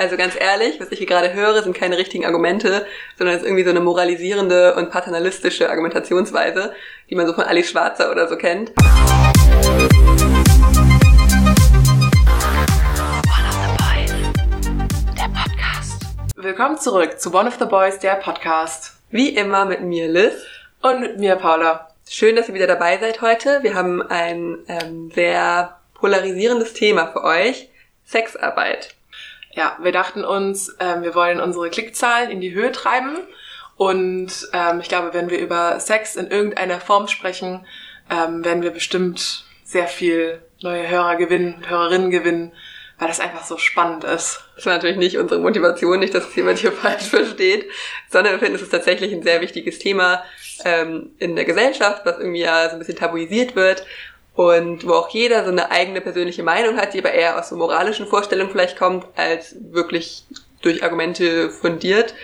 Also ganz ehrlich, was ich hier gerade höre, sind keine richtigen Argumente, sondern es ist irgendwie so eine moralisierende und paternalistische Argumentationsweise, die man so von Alice Schwarzer oder so kennt. Willkommen zurück zu One of the Boys, der Podcast. Wie immer mit mir Liz. Und mit mir Paula. Schön, dass ihr wieder dabei seid heute. Wir haben ein ähm, sehr polarisierendes Thema für euch. Sexarbeit. Ja, wir dachten uns, ähm, wir wollen unsere Klickzahlen in die Höhe treiben. Und ähm, ich glaube, wenn wir über Sex in irgendeiner Form sprechen, ähm, werden wir bestimmt sehr viel neue Hörer gewinnen Hörerinnen gewinnen, weil das einfach so spannend ist. Das war natürlich nicht unsere Motivation, nicht, dass es jemand hier falsch versteht, sondern wir finden, es ist tatsächlich ein sehr wichtiges Thema ähm, in der Gesellschaft, was irgendwie ja so ein bisschen tabuisiert wird und wo auch jeder so eine eigene persönliche Meinung hat, die aber eher aus so moralischen Vorstellungen vielleicht kommt, als wirklich durch Argumente fundiert.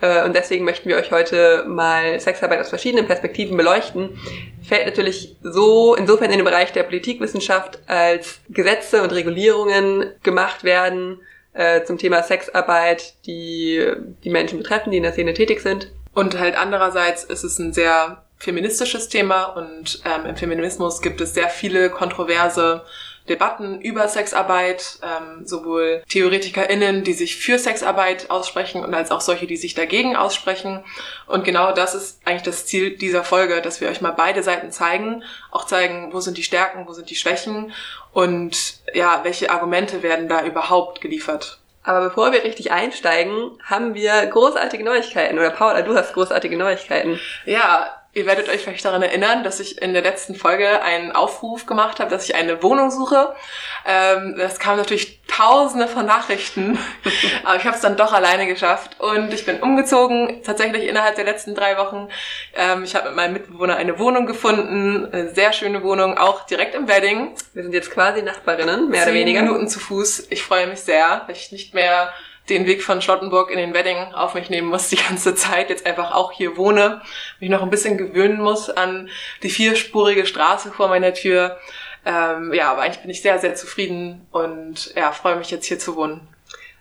Äh, und deswegen möchten wir euch heute mal Sexarbeit aus verschiedenen Perspektiven beleuchten. Fällt natürlich so insofern in den Bereich der Politikwissenschaft, als Gesetze und Regulierungen gemacht werden äh, zum Thema Sexarbeit, die die Menschen betreffen, die in der Szene tätig sind. Und halt andererseits ist es ein sehr feministisches Thema und ähm, im Feminismus gibt es sehr viele kontroverse Debatten über Sexarbeit, ähm, sowohl TheoretikerInnen, die sich für Sexarbeit aussprechen und als auch solche, die sich dagegen aussprechen. Und genau das ist eigentlich das Ziel dieser Folge, dass wir euch mal beide Seiten zeigen, auch zeigen, wo sind die Stärken, wo sind die Schwächen und ja, welche Argumente werden da überhaupt geliefert. Aber bevor wir richtig einsteigen, haben wir großartige Neuigkeiten. Oder Paula, du hast großartige Neuigkeiten. Ja, Ihr werdet euch vielleicht daran erinnern, dass ich in der letzten Folge einen Aufruf gemacht habe, dass ich eine Wohnung suche. Ähm, das kam natürlich tausende von Nachrichten, aber ich habe es dann doch alleine geschafft und ich bin umgezogen, tatsächlich innerhalb der letzten drei Wochen. Ähm, ich habe mit meinem Mitbewohner eine Wohnung gefunden, eine sehr schöne Wohnung, auch direkt im Wedding. Wir sind jetzt quasi Nachbarinnen, mehr oder weniger. Minuten zu Fuß. Ich freue mich sehr, weil ich nicht mehr den Weg von Schlottenburg in den Wedding auf mich nehmen muss die ganze Zeit, jetzt einfach auch hier wohne, mich noch ein bisschen gewöhnen muss an die vierspurige Straße vor meiner Tür. Ähm, ja, aber eigentlich bin ich sehr, sehr zufrieden und ja, freue mich jetzt hier zu wohnen.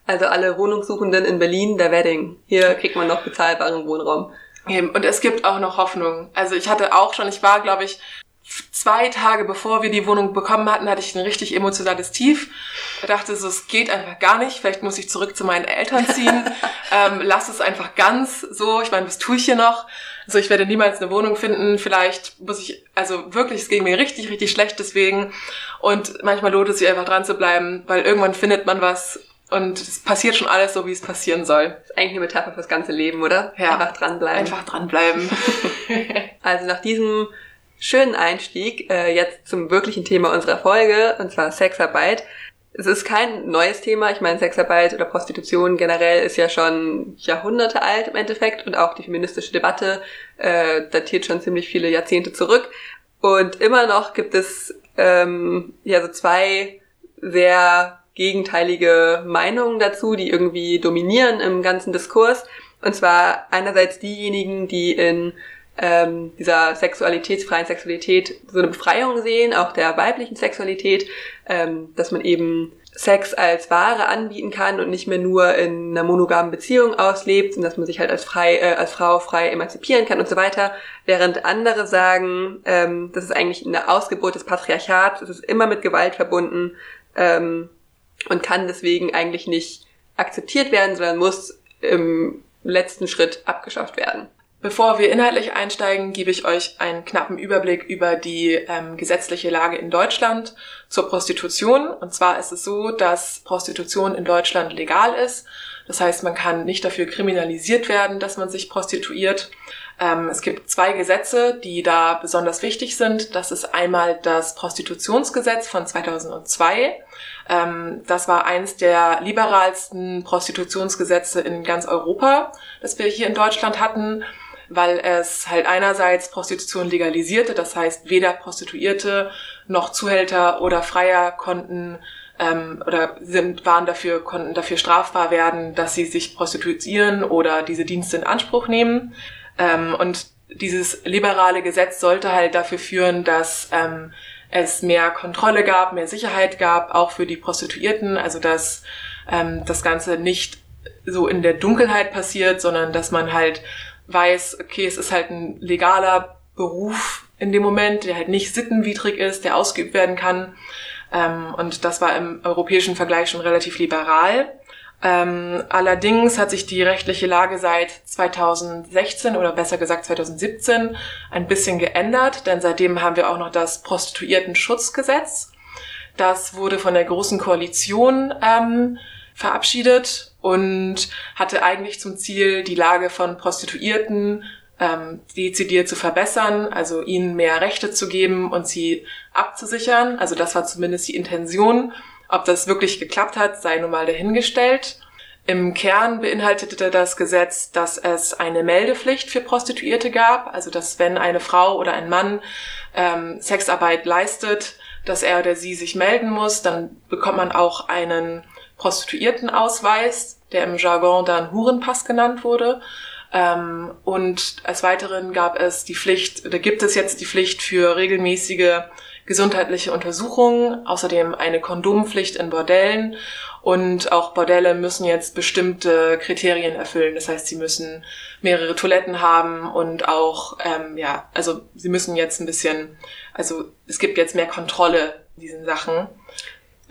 Also alle Wohnungssuchenden in Berlin, der Wedding. Hier kriegt man noch bezahlbaren Wohnraum. Und es gibt auch noch Hoffnung. Also ich hatte auch schon, ich war, glaube ich, zwei Tage bevor wir die Wohnung bekommen hatten, hatte ich ein richtig emotionales Tief. Ich dachte so, es geht einfach gar nicht. Vielleicht muss ich zurück zu meinen Eltern ziehen. ähm, lass es einfach ganz so. Ich meine, was tue ich hier noch? Also ich werde niemals eine Wohnung finden. Vielleicht muss ich, also wirklich, es ging mir richtig, richtig schlecht deswegen. Und manchmal lohnt es sich einfach dran zu bleiben, weil irgendwann findet man was und es passiert schon alles so, wie es passieren soll. Das ist eigentlich eine Metapher fürs ganze Leben, oder? Ja. Einfach dranbleiben. Einfach dranbleiben. also nach diesem schönen Einstieg äh, jetzt zum wirklichen Thema unserer Folge, und zwar Sexarbeit. Es ist kein neues Thema. Ich meine, Sexarbeit oder Prostitution generell ist ja schon Jahrhunderte alt im Endeffekt und auch die feministische Debatte äh, datiert schon ziemlich viele Jahrzehnte zurück. Und immer noch gibt es ähm, ja so zwei sehr gegenteilige Meinungen dazu, die irgendwie dominieren im ganzen Diskurs. Und zwar einerseits diejenigen, die in ähm, dieser sexualitätsfreien Sexualität so eine Befreiung sehen, auch der weiblichen Sexualität, ähm, dass man eben Sex als Ware anbieten kann und nicht mehr nur in einer monogamen Beziehung auslebt und dass man sich halt als, frei, äh, als Frau frei emanzipieren kann und so weiter, während andere sagen, ähm, das ist eigentlich eine Ausgeburt des Patriarchats, es ist immer mit Gewalt verbunden ähm, und kann deswegen eigentlich nicht akzeptiert werden, sondern muss im letzten Schritt abgeschafft werden. Bevor wir inhaltlich einsteigen, gebe ich euch einen knappen Überblick über die ähm, gesetzliche Lage in Deutschland zur Prostitution. Und zwar ist es so, dass Prostitution in Deutschland legal ist. Das heißt, man kann nicht dafür kriminalisiert werden, dass man sich prostituiert. Ähm, es gibt zwei Gesetze, die da besonders wichtig sind. Das ist einmal das Prostitutionsgesetz von 2002. Ähm, das war eines der liberalsten Prostitutionsgesetze in ganz Europa, das wir hier in Deutschland hatten weil es halt einerseits Prostitution legalisierte, das heißt weder Prostituierte noch Zuhälter oder Freier konnten ähm, oder sind, waren dafür, konnten dafür strafbar werden, dass sie sich prostituieren oder diese Dienste in Anspruch nehmen. Ähm, und dieses liberale Gesetz sollte halt dafür führen, dass ähm, es mehr Kontrolle gab, mehr Sicherheit gab, auch für die Prostituierten, also dass ähm, das Ganze nicht so in der Dunkelheit passiert, sondern dass man halt weiß, okay, es ist halt ein legaler Beruf in dem Moment, der halt nicht sittenwidrig ist, der ausgeübt werden kann. Ähm, und das war im europäischen Vergleich schon relativ liberal. Ähm, allerdings hat sich die rechtliche Lage seit 2016 oder besser gesagt 2017 ein bisschen geändert, denn seitdem haben wir auch noch das Prostituiertenschutzgesetz. Das wurde von der Großen Koalition ähm, verabschiedet und hatte eigentlich zum Ziel, die Lage von Prostituierten ähm, dezidiert zu verbessern, also ihnen mehr Rechte zu geben und sie abzusichern. Also das war zumindest die Intention. Ob das wirklich geklappt hat, sei nun mal dahingestellt. Im Kern beinhaltete das Gesetz, dass es eine Meldepflicht für Prostituierte gab, also dass wenn eine Frau oder ein Mann ähm, Sexarbeit leistet, dass er oder sie sich melden muss, dann bekommt man auch einen Prostituiertenausweis, der im Jargon dann Hurenpass genannt wurde. Ähm, und als weiteren gab es die Pflicht, oder gibt es jetzt die Pflicht für regelmäßige gesundheitliche Untersuchungen, außerdem eine Kondompflicht in Bordellen und auch Bordelle müssen jetzt bestimmte Kriterien erfüllen. Das heißt, sie müssen mehrere Toiletten haben und auch, ähm, ja, also sie müssen jetzt ein bisschen, also es gibt jetzt mehr Kontrolle in diesen Sachen.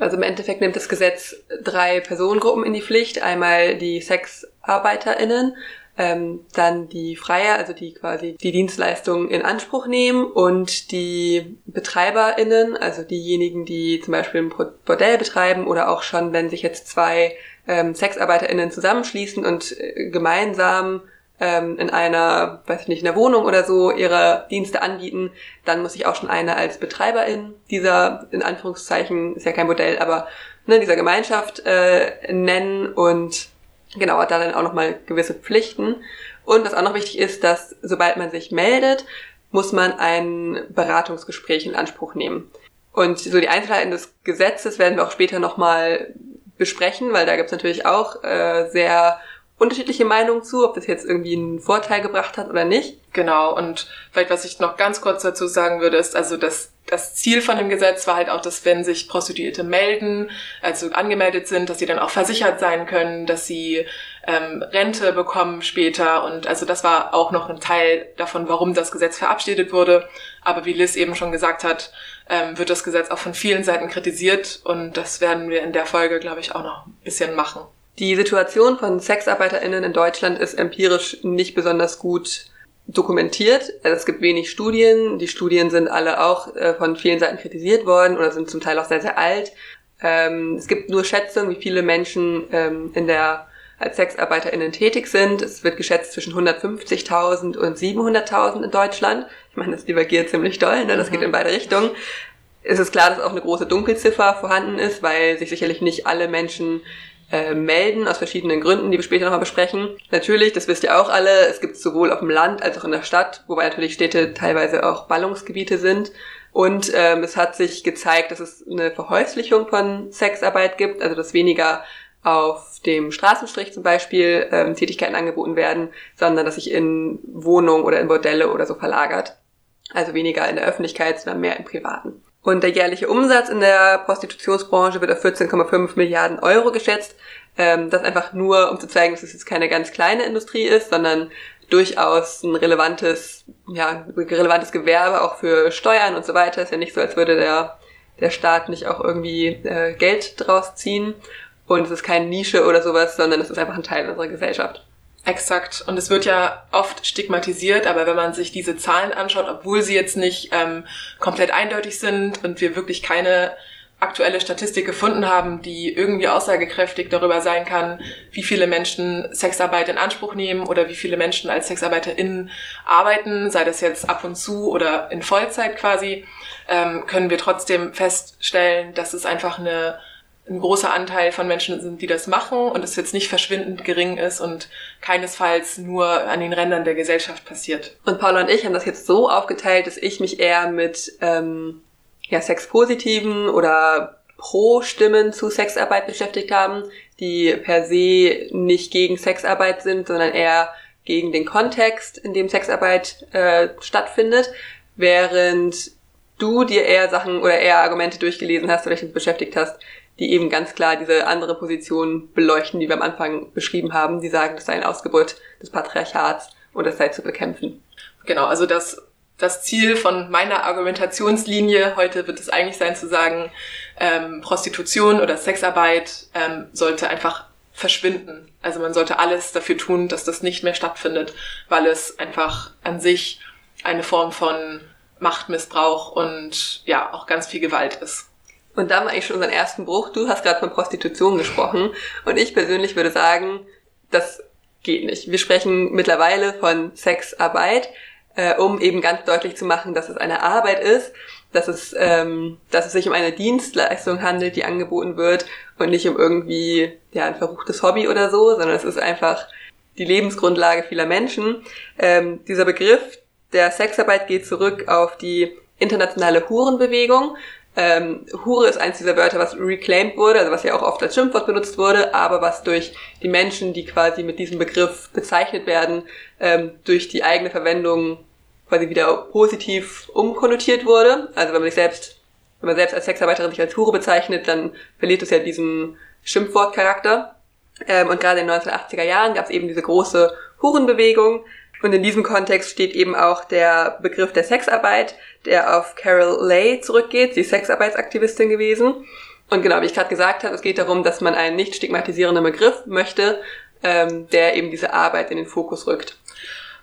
Also im Endeffekt nimmt das Gesetz drei Personengruppen in die Pflicht. Einmal die SexarbeiterInnen, ähm, dann die Freier, also die quasi die Dienstleistungen in Anspruch nehmen und die BetreiberInnen, also diejenigen, die zum Beispiel ein Bordell betreiben oder auch schon, wenn sich jetzt zwei ähm, SexarbeiterInnen zusammenschließen und äh, gemeinsam ähm, in einer, weiß ich nicht, in der Wohnung oder so ihre Dienste anbieten, dann muss ich auch schon eine als Betreiberin dieser, in Anführungszeichen, ist ja kein Modell, aber ne, dieser Gemeinschaft äh, nennen und genau, hat da dann auch nochmal gewisse Pflichten. Und was auch noch wichtig ist, dass sobald man sich meldet, muss man ein Beratungsgespräch in Anspruch nehmen. Und so die Einzelheiten des Gesetzes werden wir auch später nochmal besprechen, weil da gibt es natürlich auch äh, sehr unterschiedliche Meinungen zu, ob das jetzt irgendwie einen Vorteil gebracht hat oder nicht. Genau, und vielleicht was ich noch ganz kurz dazu sagen würde, ist also, dass das Ziel von dem Gesetz war halt auch, dass wenn sich Prostituierte melden, also angemeldet sind, dass sie dann auch versichert sein können, dass sie ähm, Rente bekommen später. Und also das war auch noch ein Teil davon, warum das Gesetz verabschiedet wurde. Aber wie Liz eben schon gesagt hat, ähm, wird das Gesetz auch von vielen Seiten kritisiert und das werden wir in der Folge, glaube ich, auch noch ein bisschen machen. Die Situation von SexarbeiterInnen in Deutschland ist empirisch nicht besonders gut dokumentiert. Also es gibt wenig Studien. Die Studien sind alle auch äh, von vielen Seiten kritisiert worden oder sind zum Teil auch sehr, sehr alt. Ähm, es gibt nur Schätzungen, wie viele Menschen ähm, in der als SexarbeiterInnen tätig sind. Es wird geschätzt zwischen 150.000 und 700.000 in Deutschland. Ich meine, das divergiert ziemlich doll, ne? das mhm. geht in beide Richtungen. Es ist klar, dass auch eine große Dunkelziffer vorhanden ist, weil sich sicherlich nicht alle Menschen äh, melden, aus verschiedenen Gründen, die wir später nochmal besprechen. Natürlich, das wisst ihr auch alle, es gibt sowohl auf dem Land als auch in der Stadt, wobei natürlich Städte teilweise auch Ballungsgebiete sind. Und ähm, es hat sich gezeigt, dass es eine Verhäuslichung von Sexarbeit gibt, also dass weniger auf dem Straßenstrich zum Beispiel ähm, Tätigkeiten angeboten werden, sondern dass sich in Wohnungen oder in Bordelle oder so verlagert. Also weniger in der Öffentlichkeit, sondern mehr im Privaten. Und der jährliche Umsatz in der Prostitutionsbranche wird auf 14,5 Milliarden Euro geschätzt. Ähm, das einfach nur, um zu zeigen, dass es jetzt keine ganz kleine Industrie ist, sondern durchaus ein relevantes, ja, relevantes Gewerbe auch für Steuern und so weiter. Ist ja nicht so, als würde der, der Staat nicht auch irgendwie äh, Geld draus ziehen. Und es ist keine Nische oder sowas, sondern es ist einfach ein Teil unserer Gesellschaft. Exakt. Und es wird ja oft stigmatisiert, aber wenn man sich diese Zahlen anschaut, obwohl sie jetzt nicht ähm, komplett eindeutig sind und wir wirklich keine aktuelle Statistik gefunden haben, die irgendwie aussagekräftig darüber sein kann, wie viele Menschen Sexarbeit in Anspruch nehmen oder wie viele Menschen als SexarbeiterInnen arbeiten, sei das jetzt ab und zu oder in Vollzeit quasi, ähm, können wir trotzdem feststellen, dass es einfach eine ein großer Anteil von Menschen sind, die das machen und es jetzt nicht verschwindend gering ist und keinesfalls nur an den Rändern der Gesellschaft passiert. Und Paula und ich haben das jetzt so aufgeteilt, dass ich mich eher mit ähm, ja, sexpositiven oder Pro-Stimmen zu Sexarbeit beschäftigt haben, die per se nicht gegen Sexarbeit sind, sondern eher gegen den Kontext, in dem Sexarbeit äh, stattfindet, während du dir eher Sachen oder eher Argumente durchgelesen hast oder dich beschäftigt hast, die eben ganz klar diese andere Position beleuchten, die wir am Anfang beschrieben haben. Die sagen, das sei ein Ausgeburt des Patriarchats und das sei zu bekämpfen. Genau, also das, das Ziel von meiner Argumentationslinie heute wird es eigentlich sein zu sagen, ähm, Prostitution oder Sexarbeit ähm, sollte einfach verschwinden. Also man sollte alles dafür tun, dass das nicht mehr stattfindet, weil es einfach an sich eine Form von Machtmissbrauch und ja, auch ganz viel Gewalt ist. Und da haben wir eigentlich schon unseren ersten Bruch. Du hast gerade von Prostitution gesprochen und ich persönlich würde sagen, das geht nicht. Wir sprechen mittlerweile von Sexarbeit, äh, um eben ganz deutlich zu machen, dass es eine Arbeit ist, dass es, ähm, dass es sich um eine Dienstleistung handelt, die angeboten wird und nicht um irgendwie ja ein verruchtes Hobby oder so, sondern es ist einfach die Lebensgrundlage vieler Menschen. Ähm, dieser Begriff der Sexarbeit geht zurück auf die internationale Hurenbewegung. Ähm, Hure ist eins dieser Wörter, was reclaimed wurde, also was ja auch oft als Schimpfwort benutzt wurde, aber was durch die Menschen, die quasi mit diesem Begriff bezeichnet werden, ähm, durch die eigene Verwendung quasi wieder positiv umkonnotiert wurde. Also wenn man sich selbst, wenn man selbst als Sexarbeiterin sich als Hure bezeichnet, dann verliert es ja diesen Schimpfwortcharakter. Ähm, und gerade in den 1980er Jahren gab es eben diese große Hurenbewegung. Und in diesem Kontext steht eben auch der Begriff der Sexarbeit, der auf Carol Lay zurückgeht. Sie ist Sexarbeitsaktivistin gewesen. Und genau, wie ich gerade gesagt habe, es geht darum, dass man einen nicht stigmatisierenden Begriff möchte, ähm, der eben diese Arbeit in den Fokus rückt.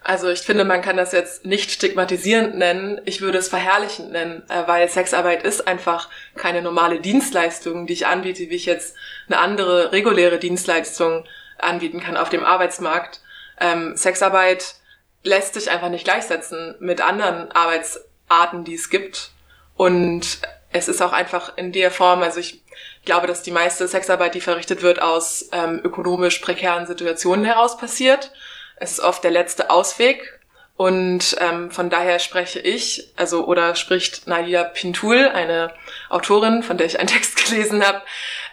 Also ich finde, man kann das jetzt nicht stigmatisierend nennen, ich würde es verherrlichend nennen, äh, weil Sexarbeit ist einfach keine normale Dienstleistung, die ich anbiete, wie ich jetzt eine andere reguläre Dienstleistung anbieten kann auf dem Arbeitsmarkt. Ähm, Sexarbeit lässt sich einfach nicht gleichsetzen mit anderen Arbeitsarten, die es gibt. Und es ist auch einfach in der Form, also ich glaube, dass die meiste Sexarbeit, die verrichtet wird, aus ähm, ökonomisch prekären Situationen heraus passiert. Es ist oft der letzte Ausweg. Und ähm, von daher spreche ich, also oder spricht Nadia Pintul, eine Autorin, von der ich einen Text gelesen habe,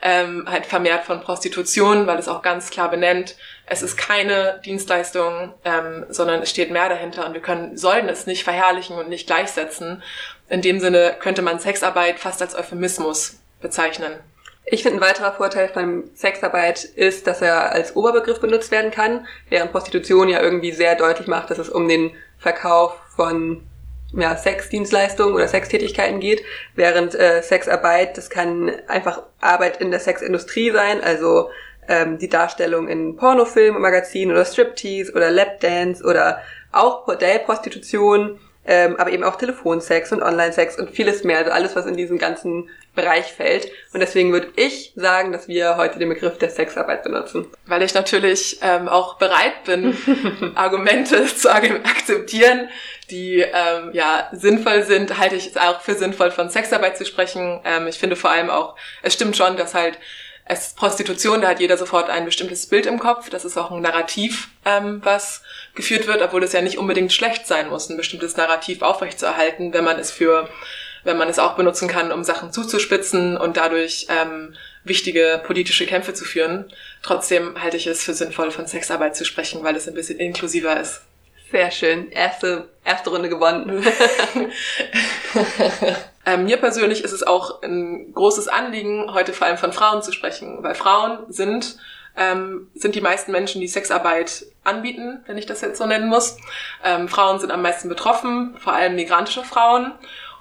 ähm, halt vermehrt von Prostitution, weil es auch ganz klar benennt, es ist keine Dienstleistung, ähm, sondern es steht mehr dahinter und wir können, sollten es nicht verherrlichen und nicht gleichsetzen. In dem Sinne könnte man Sexarbeit fast als Euphemismus bezeichnen. Ich finde, ein weiterer Vorteil von Sexarbeit ist, dass er als Oberbegriff benutzt werden kann, während Prostitution ja irgendwie sehr deutlich macht, dass es um den Verkauf von ja, Sexdienstleistungen oder Sextätigkeiten geht, während äh, Sexarbeit, das kann einfach Arbeit in der Sexindustrie sein, also ähm, die Darstellung in Pornofilmen, Magazinen oder Striptease oder Lapdance oder auch Bordellprostitution ähm, aber eben auch Telefonsex und Online-Sex und vieles mehr, also alles, was in diesen ganzen Bereich fällt. Und deswegen würde ich sagen, dass wir heute den Begriff der Sexarbeit benutzen. Weil ich natürlich ähm, auch bereit bin, Argumente zu akzeptieren, die ähm, ja sinnvoll sind, halte ich es auch für sinnvoll, von Sexarbeit zu sprechen. Ähm, ich finde vor allem auch, es stimmt schon, dass halt es ist Prostitution, da hat jeder sofort ein bestimmtes Bild im Kopf. Das ist auch ein Narrativ, ähm, was geführt wird, obwohl es ja nicht unbedingt schlecht sein muss, ein bestimmtes Narrativ aufrechtzuerhalten, wenn man es für, wenn man es auch benutzen kann, um Sachen zuzuspitzen und dadurch ähm, wichtige politische Kämpfe zu führen. Trotzdem halte ich es für sinnvoll, von Sexarbeit zu sprechen, weil es ein bisschen inklusiver ist. Sehr schön. Erste, erste Runde gewonnen. ähm, mir persönlich ist es auch ein großes Anliegen, heute vor allem von Frauen zu sprechen, weil Frauen sind, ähm, sind die meisten Menschen, die Sexarbeit anbieten, wenn ich das jetzt so nennen muss. Ähm, Frauen sind am meisten betroffen, vor allem migrantische Frauen.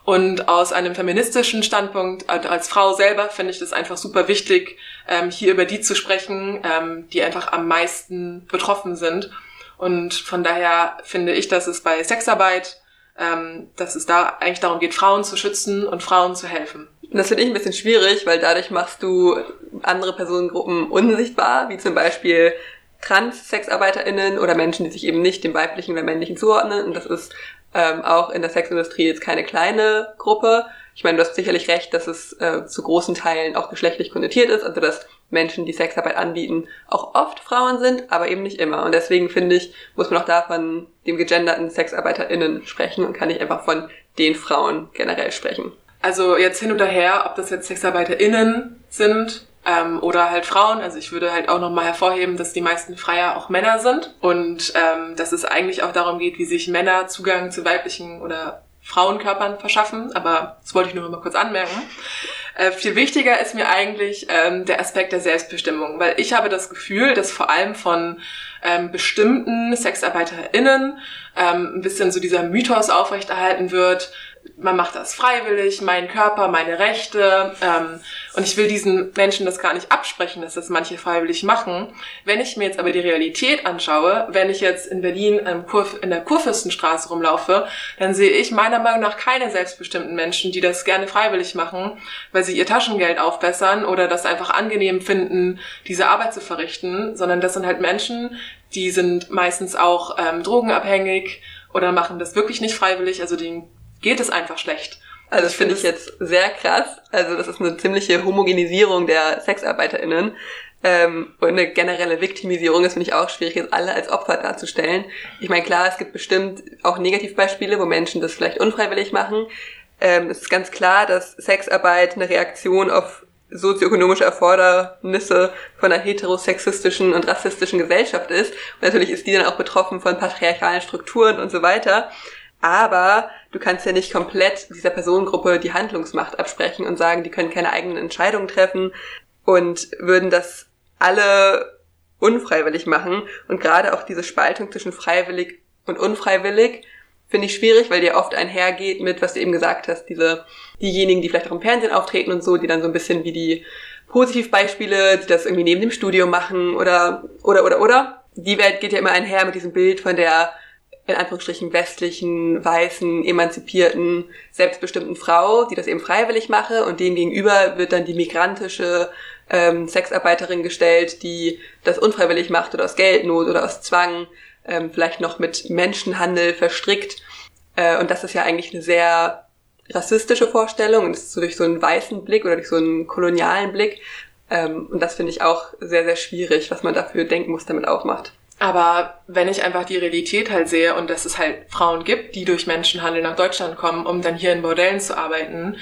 Und aus einem feministischen Standpunkt, also als Frau selber, finde ich das einfach super wichtig, ähm, hier über die zu sprechen, ähm, die einfach am meisten betroffen sind und von daher finde ich, dass es bei Sexarbeit, ähm, dass es da eigentlich darum geht, Frauen zu schützen und Frauen zu helfen. Das finde ich ein bisschen schwierig, weil dadurch machst du andere Personengruppen unsichtbar, wie zum Beispiel Trans-SexarbeiterInnen oder Menschen, die sich eben nicht dem weiblichen oder männlichen zuordnen. Und das ist ähm, auch in der Sexindustrie jetzt keine kleine Gruppe. Ich meine, du hast sicherlich recht, dass es äh, zu großen Teilen auch geschlechtlich konnotiert ist, also dass Menschen, die Sexarbeit anbieten, auch oft Frauen sind, aber eben nicht immer. Und deswegen finde ich, muss man auch da von dem gegenderten SexarbeiterInnen sprechen und kann nicht einfach von den Frauen generell sprechen. Also jetzt hin und her, ob das jetzt SexarbeiterInnen sind ähm, oder halt Frauen. Also ich würde halt auch nochmal hervorheben, dass die meisten Freier auch Männer sind und ähm, dass es eigentlich auch darum geht, wie sich Männer Zugang zu weiblichen oder Frauenkörpern verschaffen. Aber das wollte ich nur noch mal kurz anmerken. Äh, viel wichtiger ist mir eigentlich ähm, der Aspekt der Selbstbestimmung, weil ich habe das Gefühl, dass vor allem von ähm, bestimmten SexarbeiterInnen ähm, ein bisschen so dieser Mythos aufrechterhalten wird, man macht das freiwillig, mein Körper, meine Rechte. Ähm, und ich will diesen Menschen das gar nicht absprechen, dass das manche freiwillig machen. Wenn ich mir jetzt aber die Realität anschaue, wenn ich jetzt in Berlin in der Kurfürstenstraße rumlaufe, dann sehe ich meiner Meinung nach keine selbstbestimmten Menschen, die das gerne freiwillig machen, weil sie ihr Taschengeld aufbessern oder das einfach angenehm finden, diese Arbeit zu verrichten, sondern das sind halt Menschen, die sind meistens auch ähm, drogenabhängig oder machen das wirklich nicht freiwillig, also denen geht es einfach schlecht. Also das finde ich jetzt sehr krass. Also das ist eine ziemliche Homogenisierung der SexarbeiterInnen ähm, und eine generelle Viktimisierung. Das finde ich auch schwierig, jetzt alle als Opfer darzustellen. Ich meine, klar, es gibt bestimmt auch Negativbeispiele, wo Menschen das vielleicht unfreiwillig machen. Ähm, es ist ganz klar, dass Sexarbeit eine Reaktion auf sozioökonomische Erfordernisse von einer heterosexistischen und rassistischen Gesellschaft ist. Und natürlich ist die dann auch betroffen von patriarchalen Strukturen und so weiter. Aber du kannst ja nicht komplett dieser Personengruppe die Handlungsmacht absprechen und sagen, die können keine eigenen Entscheidungen treffen und würden das alle unfreiwillig machen. Und gerade auch diese Spaltung zwischen freiwillig und unfreiwillig finde ich schwierig, weil die oft einhergeht mit, was du eben gesagt hast, diese, diejenigen, die vielleicht auch im Fernsehen auftreten und so, die dann so ein bisschen wie die Positivbeispiele, die das irgendwie neben dem Studio machen oder, oder, oder, oder. Die Welt geht ja immer einher mit diesem Bild von der in Anführungsstrichen westlichen, weißen, emanzipierten, selbstbestimmten Frau, die das eben freiwillig mache und dem gegenüber wird dann die migrantische ähm, Sexarbeiterin gestellt, die das unfreiwillig macht oder aus Geldnot oder aus Zwang, ähm, vielleicht noch mit Menschenhandel verstrickt. Äh, und das ist ja eigentlich eine sehr rassistische Vorstellung und ist so durch so einen weißen Blick oder durch so einen kolonialen Blick. Ähm, und das finde ich auch sehr, sehr schwierig, was man dafür Denkmuster mit aufmacht. Aber wenn ich einfach die Realität halt sehe und dass es halt Frauen gibt, die durch Menschenhandel nach Deutschland kommen, um dann hier in Bordellen zu arbeiten,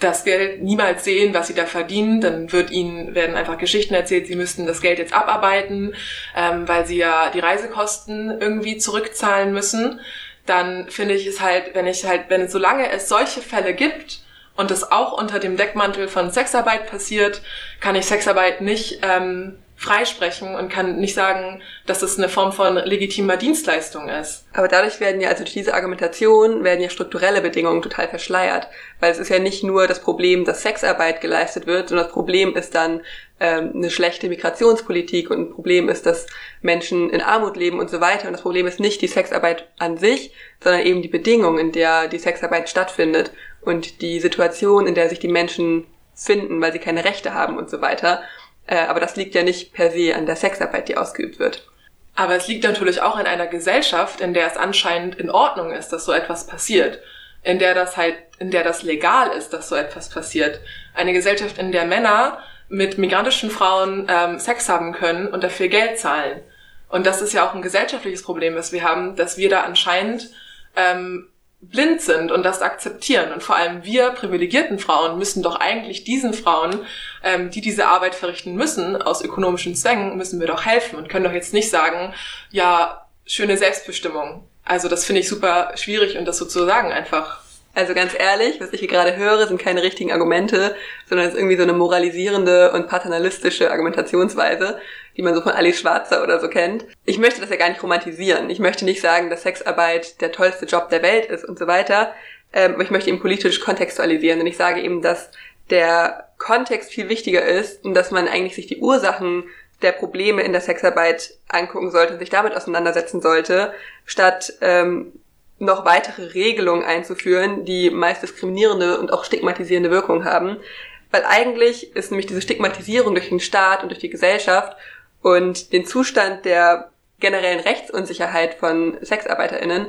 das Geld niemals sehen, was sie da verdienen, dann wird ihnen werden einfach Geschichten erzählt, sie müssten das Geld jetzt abarbeiten, ähm, weil sie ja die Reisekosten irgendwie zurückzahlen müssen. Dann finde ich es halt, wenn ich halt, wenn solange es solche Fälle gibt und es auch unter dem Deckmantel von Sexarbeit passiert, kann ich Sexarbeit nicht ähm, freisprechen und kann nicht sagen, dass es eine Form von legitimer Dienstleistung ist. Aber dadurch werden ja, also durch diese Argumentation werden ja strukturelle Bedingungen total verschleiert. Weil es ist ja nicht nur das Problem, dass Sexarbeit geleistet wird, sondern das Problem ist dann ähm, eine schlechte Migrationspolitik und ein Problem ist, dass Menschen in Armut leben und so weiter. Und das Problem ist nicht die Sexarbeit an sich, sondern eben die Bedingungen, in der die Sexarbeit stattfindet und die Situation, in der sich die Menschen finden, weil sie keine Rechte haben und so weiter. Äh, aber das liegt ja nicht per se an der Sexarbeit, die ausgeübt wird. Aber es liegt natürlich auch in einer Gesellschaft, in der es anscheinend in Ordnung ist, dass so etwas passiert. In der das halt, in der das legal ist, dass so etwas passiert. Eine Gesellschaft, in der Männer mit migrantischen Frauen ähm, Sex haben können und dafür Geld zahlen. Und das ist ja auch ein gesellschaftliches Problem, das wir haben, dass wir da anscheinend ähm, blind sind und das akzeptieren. Und vor allem wir privilegierten Frauen müssen doch eigentlich diesen Frauen, ähm, die diese Arbeit verrichten müssen, aus ökonomischen Zwängen, müssen wir doch helfen und können doch jetzt nicht sagen, ja, schöne Selbstbestimmung. Also das finde ich super schwierig und das so zu sagen einfach. Also ganz ehrlich, was ich hier gerade höre, sind keine richtigen Argumente, sondern es ist irgendwie so eine moralisierende und paternalistische Argumentationsweise, die man so von Alice Schwarzer oder so kennt. Ich möchte das ja gar nicht romantisieren. Ich möchte nicht sagen, dass Sexarbeit der tollste Job der Welt ist und so weiter. Ähm, ich möchte ihn politisch kontextualisieren. Und ich sage eben, dass der Kontext viel wichtiger ist und dass man eigentlich sich die Ursachen der Probleme in der Sexarbeit angucken sollte und sich damit auseinandersetzen sollte, statt ähm, noch weitere Regelungen einzuführen, die meist diskriminierende und auch stigmatisierende Wirkung haben. Weil eigentlich ist nämlich diese Stigmatisierung durch den Staat und durch die Gesellschaft und den Zustand der generellen Rechtsunsicherheit von SexarbeiterInnen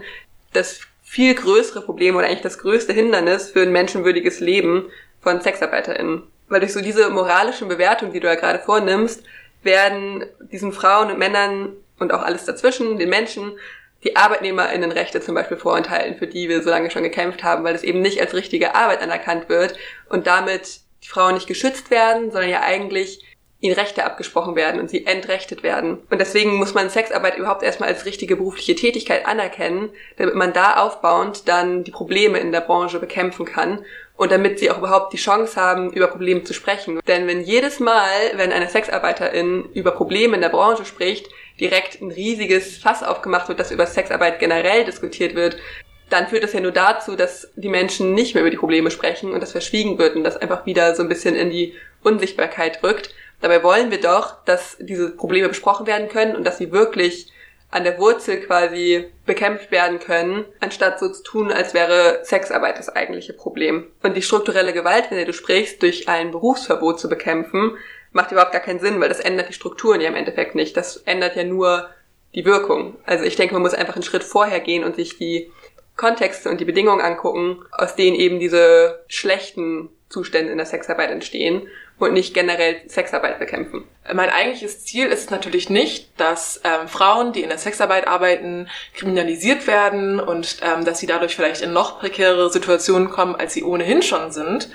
das viel größere Problem oder eigentlich das größte Hindernis für ein menschenwürdiges Leben von SexarbeiterInnen. Weil durch so diese moralischen Bewertungen, die du ja gerade vornimmst, werden diesen Frauen und Männern und auch alles dazwischen, den Menschen, die ArbeitnehmerInnenrechte zum Beispiel vorenthalten, für die wir so lange schon gekämpft haben, weil es eben nicht als richtige Arbeit anerkannt wird und damit die Frauen nicht geschützt werden, sondern ja eigentlich ihnen Rechte abgesprochen werden und sie entrechtet werden. Und deswegen muss man Sexarbeit überhaupt erstmal als richtige berufliche Tätigkeit anerkennen, damit man da aufbauend dann die Probleme in der Branche bekämpfen kann und damit sie auch überhaupt die Chance haben, über Probleme zu sprechen. Denn wenn jedes Mal, wenn eine Sexarbeiterin über Probleme in der Branche spricht, direkt ein riesiges Fass aufgemacht wird, dass über Sexarbeit generell diskutiert wird, dann führt das ja nur dazu, dass die Menschen nicht mehr über die Probleme sprechen und das verschwiegen wird und das einfach wieder so ein bisschen in die Unsichtbarkeit rückt. Dabei wollen wir doch, dass diese Probleme besprochen werden können und dass sie wirklich an der Wurzel quasi bekämpft werden können, anstatt so zu tun, als wäre Sexarbeit das eigentliche Problem. Und die strukturelle Gewalt, wenn du sprichst, durch ein Berufsverbot zu bekämpfen, macht überhaupt gar keinen Sinn, weil das ändert die Strukturen ja im Endeffekt nicht. Das ändert ja nur die Wirkung. Also ich denke, man muss einfach einen Schritt vorher gehen und sich die Kontexte und die Bedingungen angucken, aus denen eben diese schlechten Zustände in der Sexarbeit entstehen und nicht generell Sexarbeit bekämpfen. Mein eigentliches Ziel ist natürlich nicht, dass ähm, Frauen, die in der Sexarbeit arbeiten, kriminalisiert werden und ähm, dass sie dadurch vielleicht in noch prekärere Situationen kommen, als sie ohnehin schon sind.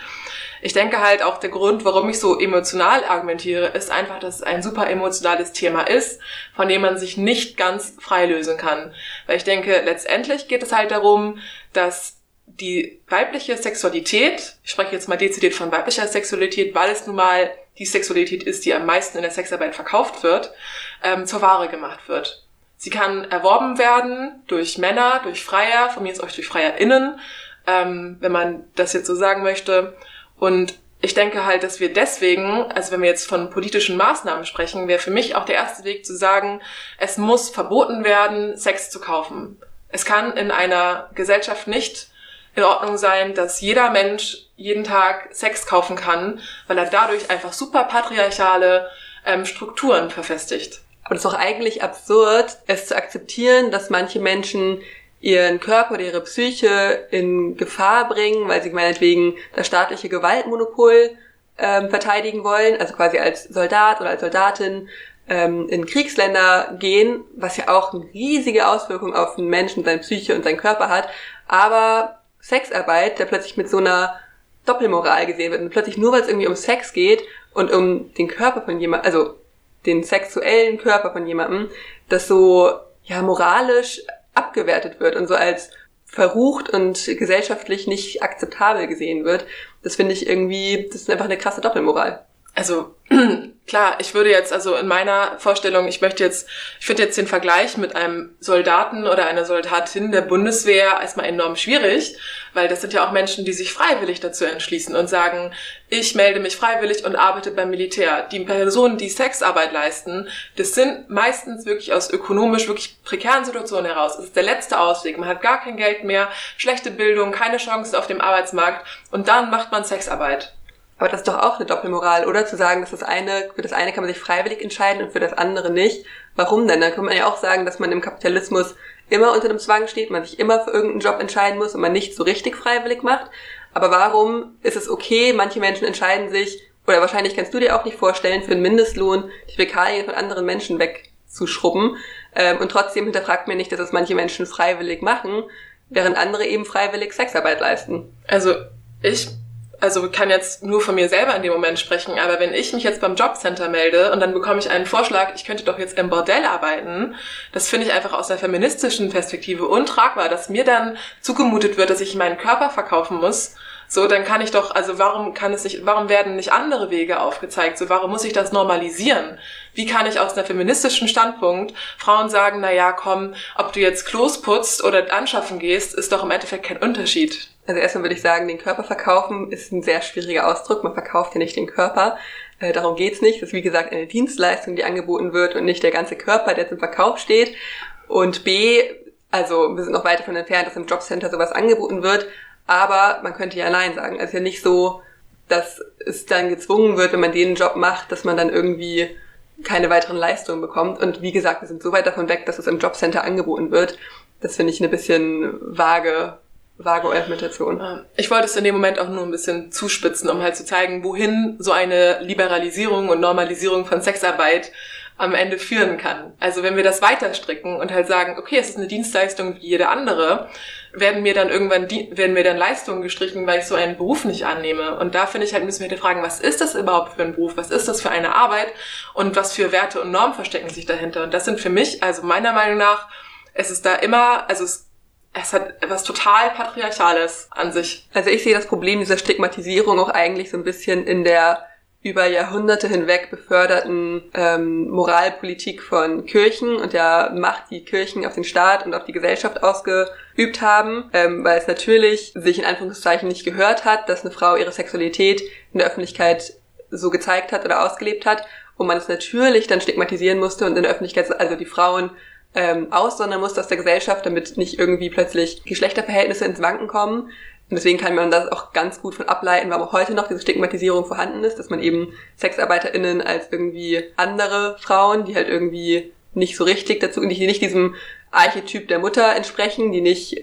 Ich denke halt auch der Grund, warum ich so emotional argumentiere, ist einfach, dass es ein super emotionales Thema ist, von dem man sich nicht ganz frei lösen kann. Weil ich denke, letztendlich geht es halt darum, dass die weibliche Sexualität, ich spreche jetzt mal dezidiert von weiblicher Sexualität, weil es nun mal die Sexualität ist, die am meisten in der Sexarbeit verkauft wird, ähm, zur Ware gemacht wird. Sie kann erworben werden durch Männer, durch Freier, von mir ist euch durch FreierInnen, ähm, wenn man das jetzt so sagen möchte. Und ich denke halt, dass wir deswegen, also wenn wir jetzt von politischen Maßnahmen sprechen, wäre für mich auch der erste Weg zu sagen, es muss verboten werden, Sex zu kaufen. Es kann in einer Gesellschaft nicht in Ordnung sein, dass jeder Mensch jeden Tag Sex kaufen kann, weil er dadurch einfach super patriarchale ähm, Strukturen verfestigt. Aber das ist doch eigentlich absurd, es zu akzeptieren, dass manche Menschen ihren Körper oder ihre Psyche in Gefahr bringen, weil sie meinetwegen das staatliche Gewaltmonopol ähm, verteidigen wollen, also quasi als Soldat oder als Soldatin ähm, in Kriegsländer gehen, was ja auch eine riesige Auswirkung auf den Menschen, seine Psyche und seinen Körper hat. Aber Sexarbeit, der plötzlich mit so einer Doppelmoral gesehen wird und plötzlich nur weil es irgendwie um Sex geht und um den Körper von jemandem, also den sexuellen Körper von jemandem, das so ja moralisch abgewertet wird und so als verrucht und gesellschaftlich nicht akzeptabel gesehen wird. Das finde ich irgendwie, das ist einfach eine krasse Doppelmoral. Also klar, ich würde jetzt, also in meiner Vorstellung, ich möchte jetzt, ich finde jetzt den Vergleich mit einem Soldaten oder einer Soldatin der Bundeswehr erstmal enorm schwierig, weil das sind ja auch Menschen, die sich freiwillig dazu entschließen und sagen, ich melde mich freiwillig und arbeite beim Militär. Die Personen, die Sexarbeit leisten, das sind meistens wirklich aus ökonomisch wirklich prekären Situationen heraus. Es ist der letzte Ausweg. Man hat gar kein Geld mehr, schlechte Bildung, keine Chancen auf dem Arbeitsmarkt und dann macht man Sexarbeit. Aber das ist doch auch eine Doppelmoral, oder? Zu sagen, dass das eine, für das eine kann man sich freiwillig entscheiden und für das andere nicht. Warum denn? Dann kann man ja auch sagen, dass man im Kapitalismus immer unter dem Zwang steht, man sich immer für irgendeinen Job entscheiden muss und man nicht so richtig freiwillig macht. Aber warum ist es okay, manche Menschen entscheiden sich, oder wahrscheinlich kannst du dir auch nicht vorstellen, für einen Mindestlohn die Fäkalien von anderen Menschen wegzuschrubben. Ähm, und trotzdem hinterfragt mir nicht, dass es manche Menschen freiwillig machen, während andere eben freiwillig Sexarbeit leisten. Also ich also kann jetzt nur von mir selber in dem Moment sprechen, aber wenn ich mich jetzt beim Jobcenter melde und dann bekomme ich einen Vorschlag, ich könnte doch jetzt im Bordell arbeiten, das finde ich einfach aus der feministischen Perspektive untragbar, dass mir dann zugemutet wird, dass ich meinen Körper verkaufen muss. So, dann kann ich doch, also warum kann es nicht, warum werden nicht andere Wege aufgezeigt? So, warum muss ich das normalisieren? Wie kann ich aus einer feministischen Standpunkt Frauen sagen, na ja, komm, ob du jetzt Klos putzt oder anschaffen gehst, ist doch im Endeffekt kein Unterschied. Also erstmal würde ich sagen, den Körper verkaufen ist ein sehr schwieriger Ausdruck. Man verkauft ja nicht den Körper. Äh, darum geht's nicht. Das ist wie gesagt eine Dienstleistung, die angeboten wird und nicht der ganze Körper, der zum Verkauf steht. Und B, also wir sind noch weiter davon entfernt, dass im Jobcenter sowas angeboten wird. Aber man könnte ja Nein sagen. Es ist ja nicht so, dass es dann gezwungen wird, wenn man den Job macht, dass man dann irgendwie keine weiteren Leistungen bekommt. Und wie gesagt, wir sind so weit davon weg, dass es im Jobcenter angeboten wird. Das finde ich eine bisschen vage vage Argumentation. Ich wollte es in dem Moment auch nur ein bisschen zuspitzen, um halt zu zeigen, wohin so eine Liberalisierung und Normalisierung von Sexarbeit am Ende führen kann. Also wenn wir das weiter stricken und halt sagen, okay, es ist eine Dienstleistung wie jede andere, werden mir dann irgendwann werden mir dann Leistungen gestrichen, weil ich so einen Beruf nicht annehme. Und da finde ich halt, müssen wir halt fragen, was ist das überhaupt für ein Beruf? Was ist das für eine Arbeit? Und was für Werte und Normen verstecken sich dahinter? Und das sind für mich, also meiner Meinung nach, es ist da immer, also es, es hat etwas total Patriarchales an sich. Also ich sehe das Problem dieser Stigmatisierung auch eigentlich so ein bisschen in der über Jahrhunderte hinweg beförderten ähm, Moralpolitik von Kirchen und der Macht, die Kirchen auf den Staat und auf die Gesellschaft ausgeübt haben, ähm, weil es natürlich sich in Anführungszeichen nicht gehört hat, dass eine Frau ihre Sexualität in der Öffentlichkeit so gezeigt hat oder ausgelebt hat und man es natürlich dann stigmatisieren musste und in der Öffentlichkeit also die Frauen ähm, aussondern musste aus der Gesellschaft, damit nicht irgendwie plötzlich Geschlechterverhältnisse ins Wanken kommen. Und deswegen kann man das auch ganz gut von ableiten, warum heute noch diese Stigmatisierung vorhanden ist, dass man eben SexarbeiterInnen als irgendwie andere Frauen, die halt irgendwie nicht so richtig dazu, die nicht diesem Archetyp der Mutter entsprechen, die nicht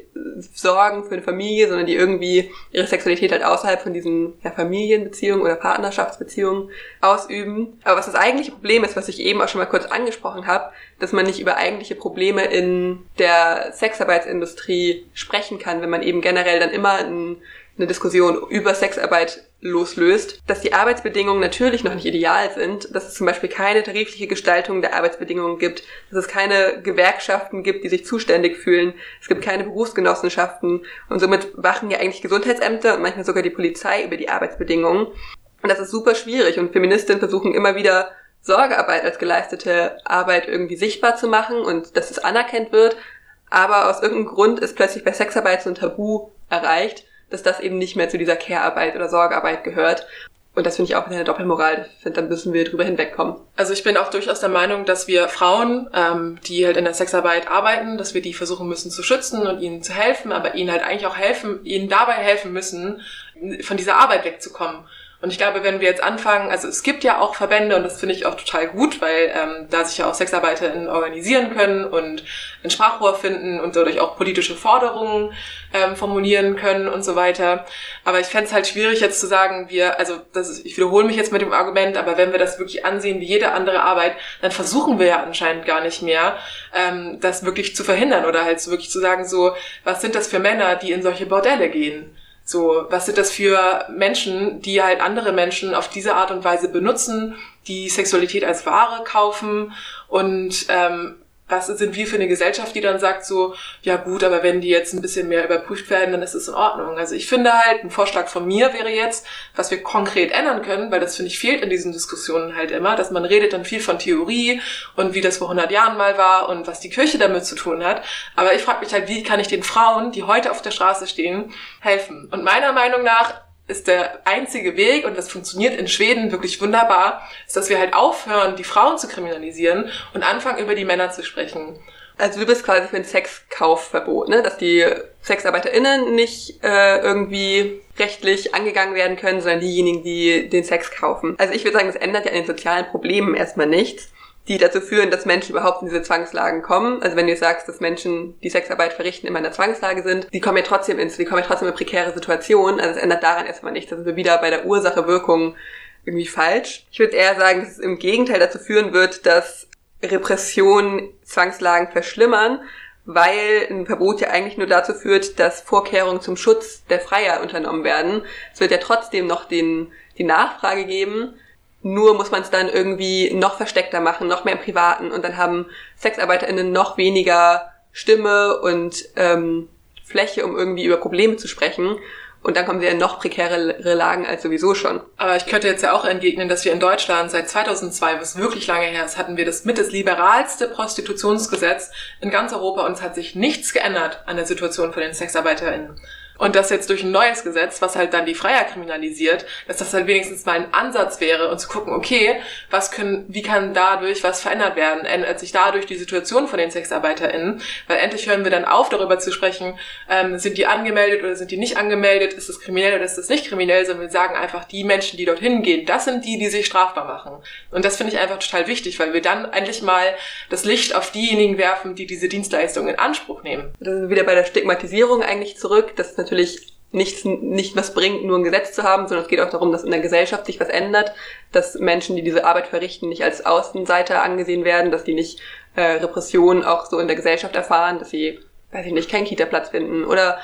sorgen für eine Familie, sondern die irgendwie ihre Sexualität halt außerhalb von diesen ja, Familienbeziehungen oder Partnerschaftsbeziehungen ausüben. Aber was das eigentliche Problem ist, was ich eben auch schon mal kurz angesprochen habe, dass man nicht über eigentliche Probleme in der Sexarbeitsindustrie sprechen kann, wenn man eben generell dann immer ein eine Diskussion über Sexarbeit loslöst, dass die Arbeitsbedingungen natürlich noch nicht ideal sind, dass es zum Beispiel keine tarifliche Gestaltung der Arbeitsbedingungen gibt, dass es keine Gewerkschaften gibt, die sich zuständig fühlen, es gibt keine Berufsgenossenschaften. Und somit wachen ja eigentlich Gesundheitsämter und manchmal sogar die Polizei über die Arbeitsbedingungen. Und das ist super schwierig. Und Feministinnen versuchen immer wieder Sorgearbeit als geleistete Arbeit irgendwie sichtbar zu machen und dass es anerkannt wird, aber aus irgendeinem Grund ist plötzlich bei Sexarbeit so ein Tabu erreicht dass das eben nicht mehr zu dieser Care-Arbeit oder Sorgearbeit gehört. Und das finde ich auch eine Doppelmoral. Ich finde, da müssen wir drüber hinwegkommen. Also ich bin auch durchaus der Meinung, dass wir Frauen, ähm, die halt in der Sexarbeit arbeiten, dass wir die versuchen müssen zu schützen und ihnen zu helfen, aber ihnen halt eigentlich auch helfen, ihnen dabei helfen müssen, von dieser Arbeit wegzukommen. Und ich glaube, wenn wir jetzt anfangen, also es gibt ja auch Verbände und das finde ich auch total gut, weil ähm, da sich ja auch SexarbeiterInnen organisieren können und ein Sprachrohr finden und dadurch auch politische Forderungen ähm, formulieren können und so weiter. Aber ich fände es halt schwierig jetzt zu sagen, wir, also das ist, ich wiederhole mich jetzt mit dem Argument, aber wenn wir das wirklich ansehen wie jede andere Arbeit, dann versuchen wir ja anscheinend gar nicht mehr, ähm, das wirklich zu verhindern oder halt so wirklich zu sagen, so, was sind das für Männer, die in solche Bordelle gehen? So, was sind das für Menschen, die halt andere Menschen auf diese Art und Weise benutzen, die Sexualität als Ware kaufen? Und ähm, was sind wir für eine Gesellschaft, die dann sagt so, ja gut, aber wenn die jetzt ein bisschen mehr überprüft werden, dann ist es in Ordnung. Also ich finde halt, ein Vorschlag von mir wäre jetzt, was wir konkret ändern können, weil das finde ich fehlt in diesen Diskussionen halt immer, dass man redet dann viel von Theorie und wie das vor 100 Jahren mal war und was die Kirche damit zu tun hat. Aber ich frage mich halt, wie kann ich den Frauen, die heute auf der Straße stehen, helfen? Und meiner Meinung nach ist der einzige Weg, und das funktioniert in Schweden wirklich wunderbar, ist, dass wir halt aufhören, die Frauen zu kriminalisieren und anfangen, über die Männer zu sprechen. Also du bist quasi für ein Sexkaufverbot, ne? Dass die SexarbeiterInnen nicht äh, irgendwie rechtlich angegangen werden können, sondern diejenigen, die den Sex kaufen. Also ich würde sagen, das ändert ja an den sozialen Problemen erstmal nichts die dazu führen, dass Menschen überhaupt in diese Zwangslagen kommen. Also wenn du sagst, dass Menschen, die Sexarbeit verrichten, immer in der Zwangslage sind, die kommen ja trotzdem ins, die kommen ja trotzdem in prekäre Situationen. Also es ändert daran erstmal nichts. Da sind wir wieder bei der Ursache-Wirkung irgendwie falsch. Ich würde eher sagen, dass es im Gegenteil dazu führen wird, dass Repression Zwangslagen verschlimmern, weil ein Verbot ja eigentlich nur dazu führt, dass Vorkehrungen zum Schutz der Freier unternommen werden. Es wird ja trotzdem noch den, die Nachfrage geben, nur muss man es dann irgendwie noch versteckter machen, noch mehr im Privaten und dann haben SexarbeiterInnen noch weniger Stimme und ähm, Fläche, um irgendwie über Probleme zu sprechen. Und dann kommen sie in noch prekärere Lagen als sowieso schon. Aber ich könnte jetzt ja auch entgegnen, dass wir in Deutschland seit 2002, was wirklich lange her ist, hatten wir das mit das liberalste Prostitutionsgesetz in ganz Europa und es hat sich nichts geändert an der Situation von den SexarbeiterInnen. Und das jetzt durch ein neues Gesetz, was halt dann die Freier kriminalisiert, dass das halt wenigstens mal ein Ansatz wäre und zu gucken, okay, was können, wie kann dadurch was verändert werden? Ändert sich dadurch die Situation von den SexarbeiterInnen? Weil endlich hören wir dann auf, darüber zu sprechen, ähm, sind die angemeldet oder sind die nicht angemeldet? Ist das kriminell oder ist das nicht kriminell? Sondern wir sagen einfach, die Menschen, die dorthin gehen, das sind die, die sich strafbar machen. Und das finde ich einfach total wichtig, weil wir dann endlich mal das Licht auf diejenigen werfen, die diese Dienstleistungen in Anspruch nehmen. Da sind wieder bei der Stigmatisierung eigentlich zurück. Das natürlich nichts, nicht was bringt, nur ein Gesetz zu haben, sondern es geht auch darum, dass in der Gesellschaft sich was ändert, dass Menschen, die diese Arbeit verrichten, nicht als Außenseiter angesehen werden, dass die nicht äh, Repressionen auch so in der Gesellschaft erfahren, dass sie, weiß ich nicht, keinen Kita-Platz finden oder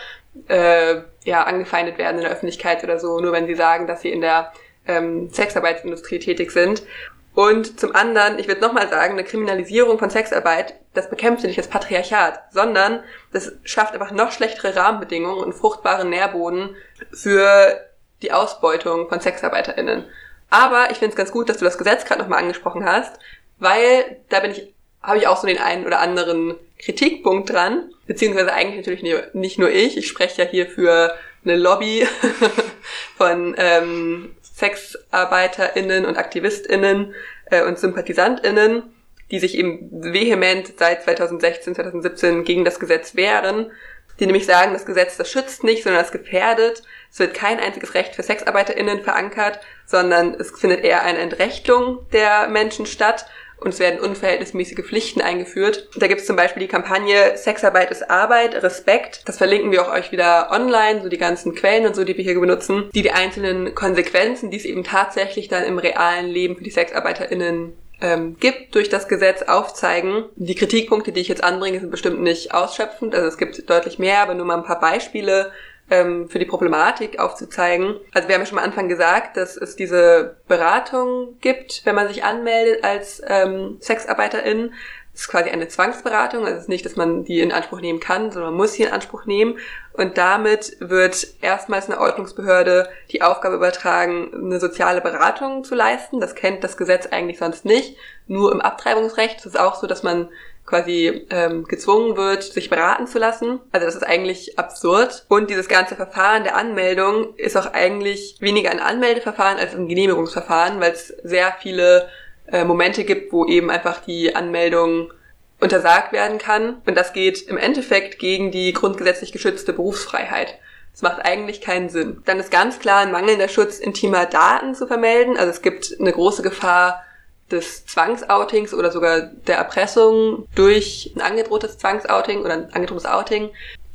äh, ja, angefeindet werden in der Öffentlichkeit oder so, nur wenn sie sagen, dass sie in der ähm, Sexarbeitsindustrie tätig sind. Und zum anderen, ich würde nochmal sagen, eine Kriminalisierung von Sexarbeit, das bekämpft nicht das Patriarchat, sondern das schafft einfach noch schlechtere Rahmenbedingungen und fruchtbaren Nährboden für die Ausbeutung von SexarbeiterInnen. Aber ich finde es ganz gut, dass du das Gesetz gerade nochmal angesprochen hast, weil da bin ich, habe ich auch so den einen oder anderen Kritikpunkt dran, beziehungsweise eigentlich natürlich nicht nur ich, ich spreche ja hier für eine Lobby von ähm, SexarbeiterInnen und AktivistInnen äh, und SympathisantInnen, die sich eben vehement seit 2016, 2017 gegen das Gesetz wehren, die nämlich sagen, das Gesetz, das schützt nicht, sondern das gefährdet. Es wird kein einziges Recht für SexarbeiterInnen verankert, sondern es findet eher eine Entrechtung der Menschen statt und es werden unverhältnismäßige Pflichten eingeführt. Da gibt es zum Beispiel die Kampagne Sexarbeit ist Arbeit, Respekt. Das verlinken wir auch euch wieder online, so die ganzen Quellen und so, die wir hier benutzen, die die einzelnen Konsequenzen, die es eben tatsächlich dann im realen Leben für die SexarbeiterInnen ähm, gibt, durch das Gesetz aufzeigen. Die Kritikpunkte, die ich jetzt anbringe, sind bestimmt nicht ausschöpfend. Also es gibt deutlich mehr, aber nur mal ein paar Beispiele ähm, für die Problematik aufzuzeigen. Also wir haben ja schon am Anfang gesagt, dass es diese Beratung gibt, wenn man sich anmeldet als ähm, Sexarbeiterin. Das ist quasi eine Zwangsberatung, also es ist nicht, dass man die in Anspruch nehmen kann, sondern man muss sie in Anspruch nehmen. Und damit wird erstmals eine Ordnungsbehörde die Aufgabe übertragen, eine soziale Beratung zu leisten. Das kennt das Gesetz eigentlich sonst nicht. Nur im Abtreibungsrecht ist es auch so, dass man quasi ähm, gezwungen wird, sich beraten zu lassen. Also das ist eigentlich absurd. Und dieses ganze Verfahren der Anmeldung ist auch eigentlich weniger ein Anmeldeverfahren als ein Genehmigungsverfahren, weil es sehr viele äh, Momente gibt, wo eben einfach die Anmeldung untersagt werden kann. Und das geht im Endeffekt gegen die grundgesetzlich geschützte Berufsfreiheit. Das macht eigentlich keinen Sinn. Dann ist ganz klar ein mangelnder Schutz intimer Daten zu vermelden. Also es gibt eine große Gefahr, des Zwangsoutings oder sogar der Erpressung durch ein angedrohtes Zwangsouting oder ein angedrohtes Outing,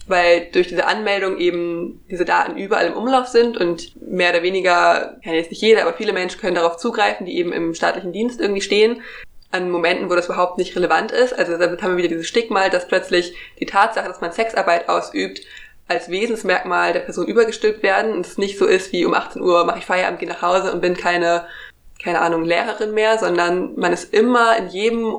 weil durch diese Anmeldung eben diese Daten überall im Umlauf sind und mehr oder weniger, ja jetzt nicht jeder, aber viele Menschen können darauf zugreifen, die eben im staatlichen Dienst irgendwie stehen, an Momenten, wo das überhaupt nicht relevant ist. Also damit haben wir wieder dieses Stigma, dass plötzlich die Tatsache, dass man Sexarbeit ausübt, als Wesensmerkmal der Person übergestülpt werden und es nicht so ist wie um 18 Uhr mache ich Feierabend, gehe nach Hause und bin keine keine Ahnung, Lehrerin mehr, sondern man ist immer in jedem,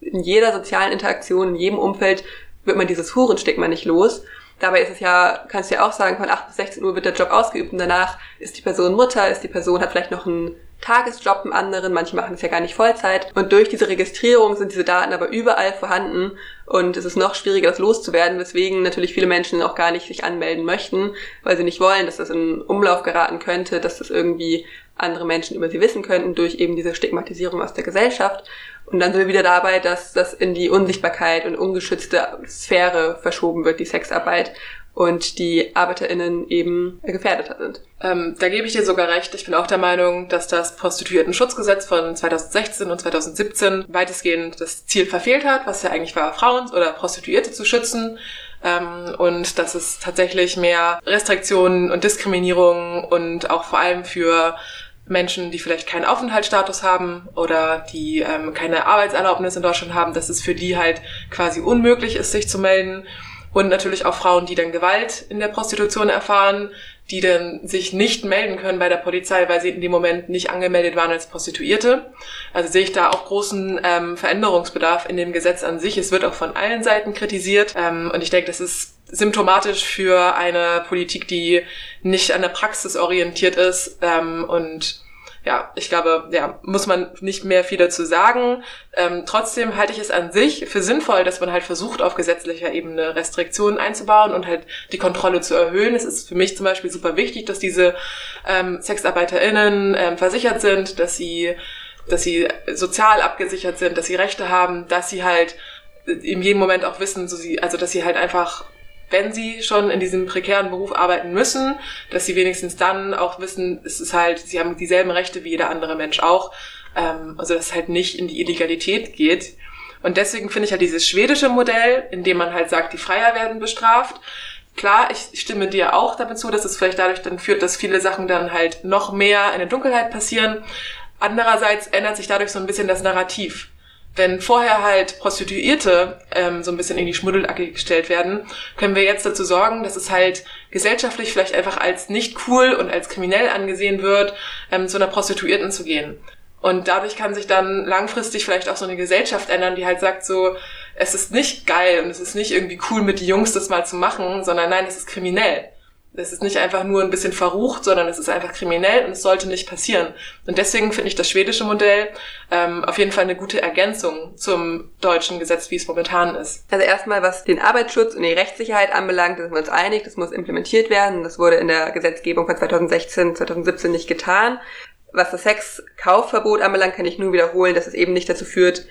in jeder sozialen Interaktion, in jedem Umfeld wird man dieses Hurenstigma nicht los. Dabei ist es ja, kannst du ja auch sagen, von 8 bis 16 Uhr wird der Job ausgeübt und danach ist die Person Mutter, ist die Person, hat vielleicht noch einen Tagesjob im anderen, manche machen es ja gar nicht Vollzeit. Und durch diese Registrierung sind diese Daten aber überall vorhanden und es ist noch schwieriger, das loszuwerden, weswegen natürlich viele Menschen auch gar nicht sich anmelden möchten, weil sie nicht wollen, dass das in Umlauf geraten könnte, dass das irgendwie andere Menschen über sie wissen könnten durch eben diese Stigmatisierung aus der Gesellschaft. Und dann sind wir wieder dabei, dass das in die Unsichtbarkeit und ungeschützte Sphäre verschoben wird, die Sexarbeit und die ArbeiterInnen eben gefährdeter sind. Ähm, da gebe ich dir sogar recht. Ich bin auch der Meinung, dass das Prostituierten-Schutzgesetz von 2016 und 2017 weitestgehend das Ziel verfehlt hat, was ja eigentlich war, Frauen oder Prostituierte zu schützen. Ähm, und dass es tatsächlich mehr Restriktionen und Diskriminierung und auch vor allem für Menschen, die vielleicht keinen Aufenthaltsstatus haben oder die ähm, keine Arbeitserlaubnis in Deutschland haben, dass es für die halt quasi unmöglich ist, sich zu melden. Und natürlich auch Frauen, die dann Gewalt in der Prostitution erfahren, die dann sich nicht melden können bei der Polizei, weil sie in dem Moment nicht angemeldet waren als Prostituierte. Also sehe ich da auch großen ähm, Veränderungsbedarf in dem Gesetz an sich. Es wird auch von allen Seiten kritisiert. Ähm, und ich denke, das ist symptomatisch für eine Politik, die nicht an der Praxis orientiert ist ähm, und ja, ich glaube, ja, muss man nicht mehr viel dazu sagen. Ähm, trotzdem halte ich es an sich für sinnvoll, dass man halt versucht, auf gesetzlicher Ebene Restriktionen einzubauen und halt die Kontrolle zu erhöhen. Es ist für mich zum Beispiel super wichtig, dass diese ähm, SexarbeiterInnen ähm, versichert sind, dass sie, dass sie sozial abgesichert sind, dass sie Rechte haben, dass sie halt in jedem Moment auch wissen, so sie, also dass sie halt einfach wenn sie schon in diesem prekären Beruf arbeiten müssen, dass sie wenigstens dann auch wissen, es ist halt, sie haben dieselben Rechte wie jeder andere Mensch auch. Ähm, also dass es halt nicht in die Illegalität geht. Und deswegen finde ich halt dieses schwedische Modell, in dem man halt sagt, die Freier werden bestraft, klar, ich stimme dir auch damit zu, dass es vielleicht dadurch dann führt, dass viele Sachen dann halt noch mehr in der Dunkelheit passieren. Andererseits ändert sich dadurch so ein bisschen das Narrativ. Wenn vorher halt Prostituierte ähm, so ein bisschen in die Schmuddelacke gestellt werden, können wir jetzt dazu sorgen, dass es halt gesellschaftlich vielleicht einfach als nicht cool und als kriminell angesehen wird, ähm, zu einer Prostituierten zu gehen. Und dadurch kann sich dann langfristig vielleicht auch so eine Gesellschaft ändern, die halt sagt so, es ist nicht geil und es ist nicht irgendwie cool mit die Jungs das mal zu machen, sondern nein, es ist kriminell. Es ist nicht einfach nur ein bisschen verrucht, sondern es ist einfach kriminell und es sollte nicht passieren. Und deswegen finde ich das schwedische Modell ähm, auf jeden Fall eine gute Ergänzung zum deutschen Gesetz, wie es momentan ist. Also erstmal, was den Arbeitsschutz und die Rechtssicherheit anbelangt, da sind wir uns einig, das muss implementiert werden. Das wurde in der Gesetzgebung von 2016, 2017 nicht getan. Was das Sexkaufverbot anbelangt, kann ich nur wiederholen, dass es eben nicht dazu führt,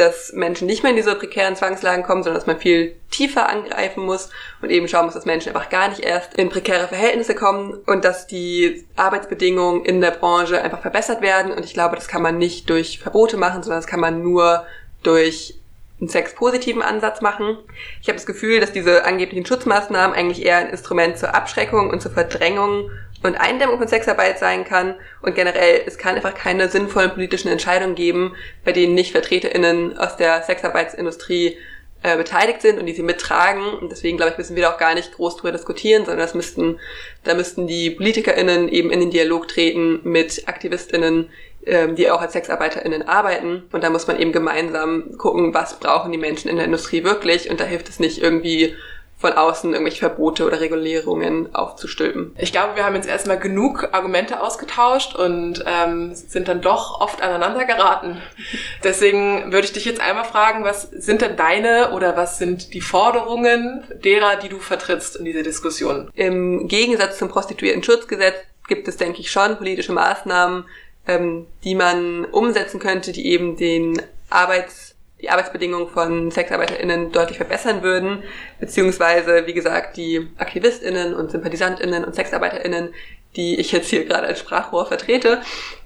dass Menschen nicht mehr in diese prekären Zwangslagen kommen, sondern dass man viel tiefer angreifen muss und eben schauen muss, dass Menschen einfach gar nicht erst in prekäre Verhältnisse kommen und dass die Arbeitsbedingungen in der Branche einfach verbessert werden. Und ich glaube, das kann man nicht durch Verbote machen, sondern das kann man nur durch einen sexpositiven Ansatz machen. Ich habe das Gefühl, dass diese angeblichen Schutzmaßnahmen eigentlich eher ein Instrument zur Abschreckung und zur Verdrängung und Eindämmung von Sexarbeit sein kann. Und generell, es kann einfach keine sinnvollen politischen Entscheidungen geben, bei denen nicht VertreterInnen aus der Sexarbeitsindustrie äh, beteiligt sind und die sie mittragen. Und deswegen, glaube ich, müssen wir da auch gar nicht groß drüber diskutieren, sondern das müssten, da müssten die PolitikerInnen eben in den Dialog treten mit AktivistInnen, ähm, die auch als SexarbeiterInnen arbeiten. Und da muss man eben gemeinsam gucken, was brauchen die Menschen in der Industrie wirklich. Und da hilft es nicht irgendwie von außen irgendwelche Verbote oder Regulierungen aufzustülpen. Ich glaube, wir haben jetzt erstmal genug Argumente ausgetauscht und ähm, sind dann doch oft aneinander geraten. Deswegen würde ich dich jetzt einmal fragen, was sind denn deine oder was sind die Forderungen derer, die du vertrittst in dieser Diskussion? Im Gegensatz zum Prostituiertenschutzgesetz gibt es, denke ich, schon politische Maßnahmen, ähm, die man umsetzen könnte, die eben den Arbeits die Arbeitsbedingungen von SexarbeiterInnen deutlich verbessern würden, beziehungsweise, wie gesagt, die AktivistInnen und SympathisantInnen und SexarbeiterInnen, die ich jetzt hier gerade als Sprachrohr vertrete,